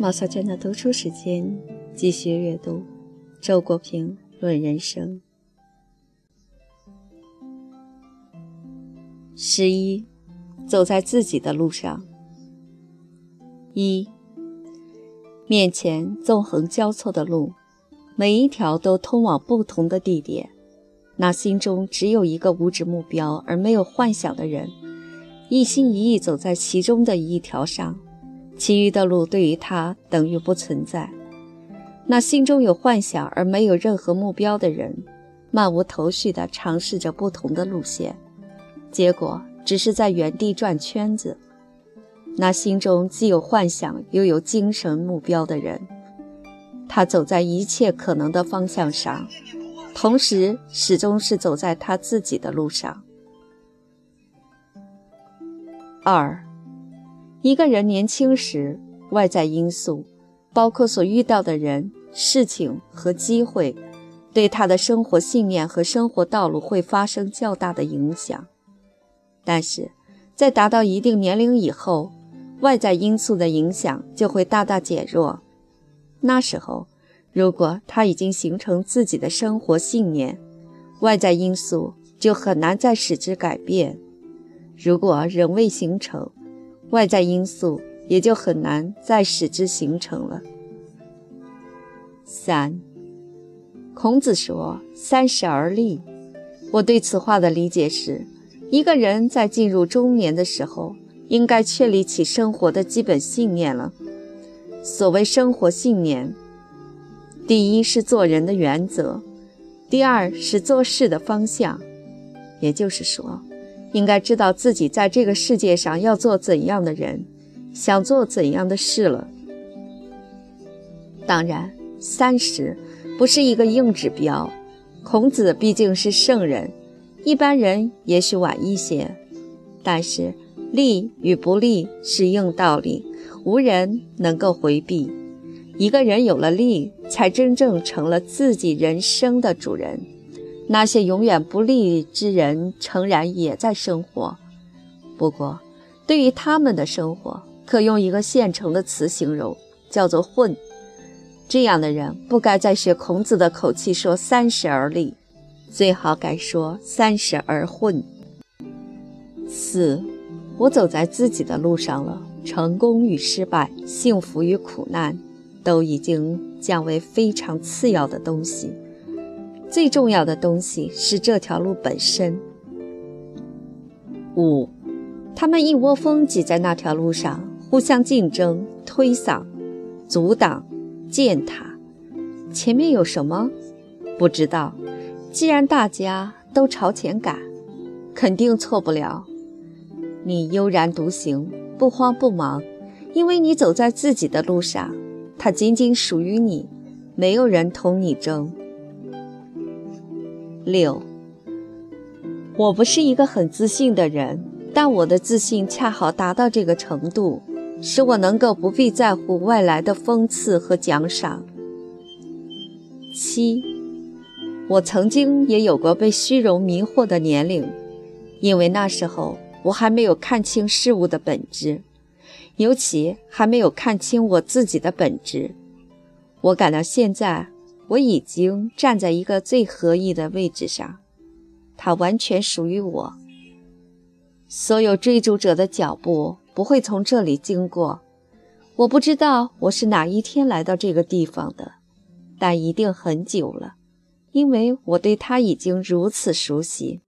毛小娟的读书时间，继续阅读周国平《论人生》。十一，走在自己的路上。一，面前纵横交错的路，每一条都通往不同的地点。那心中只有一个无指目标而没有幻想的人，一心一意走在其中的一条上。其余的路对于他等于不存在。那心中有幻想而没有任何目标的人，漫无头绪地尝试着不同的路线，结果只是在原地转圈子。那心中既有幻想又有精神目标的人，他走在一切可能的方向上，同时始终是走在他自己的路上。二。一个人年轻时，外在因素，包括所遇到的人、事情和机会，对他的生活信念和生活道路会发生较大的影响。但是，在达到一定年龄以后，外在因素的影响就会大大减弱。那时候，如果他已经形成自己的生活信念，外在因素就很难再使之改变；如果仍未形成，外在因素也就很难再使之形成了。三，孔子说：“三十而立。”我对此话的理解是，一个人在进入中年的时候，应该确立起生活的基本信念了。所谓生活信念，第一是做人的原则，第二是做事的方向。也就是说。应该知道自己在这个世界上要做怎样的人，想做怎样的事了。当然，三十不是一个硬指标。孔子毕竟是圣人，一般人也许晚一些。但是，利与不利是硬道理，无人能够回避。一个人有了利，才真正成了自己人生的主人。那些永远不利之人，诚然也在生活，不过，对于他们的生活，可用一个现成的词形容，叫做“混”。这样的人不该再学孔子的口气说“三十而立”，最好改说“三十而混”。四，我走在自己的路上了，成功与失败，幸福与苦难，都已经降为非常次要的东西。最重要的东西是这条路本身。五，他们一窝蜂挤在那条路上，互相竞争、推搡、阻挡、践踏。前面有什么？不知道。既然大家都朝前赶，肯定错不了。你悠然独行，不慌不忙，因为你走在自己的路上，它仅仅属于你，没有人同你争。六，我不是一个很自信的人，但我的自信恰好达到这个程度，使我能够不必在乎外来的讽刺和奖赏。七，我曾经也有过被虚荣迷惑的年龄，因为那时候我还没有看清事物的本质，尤其还没有看清我自己的本质。我感到现在。我已经站在一个最合意的位置上，它完全属于我。所有追逐者的脚步不会从这里经过。我不知道我是哪一天来到这个地方的，但一定很久了，因为我对它已经如此熟悉。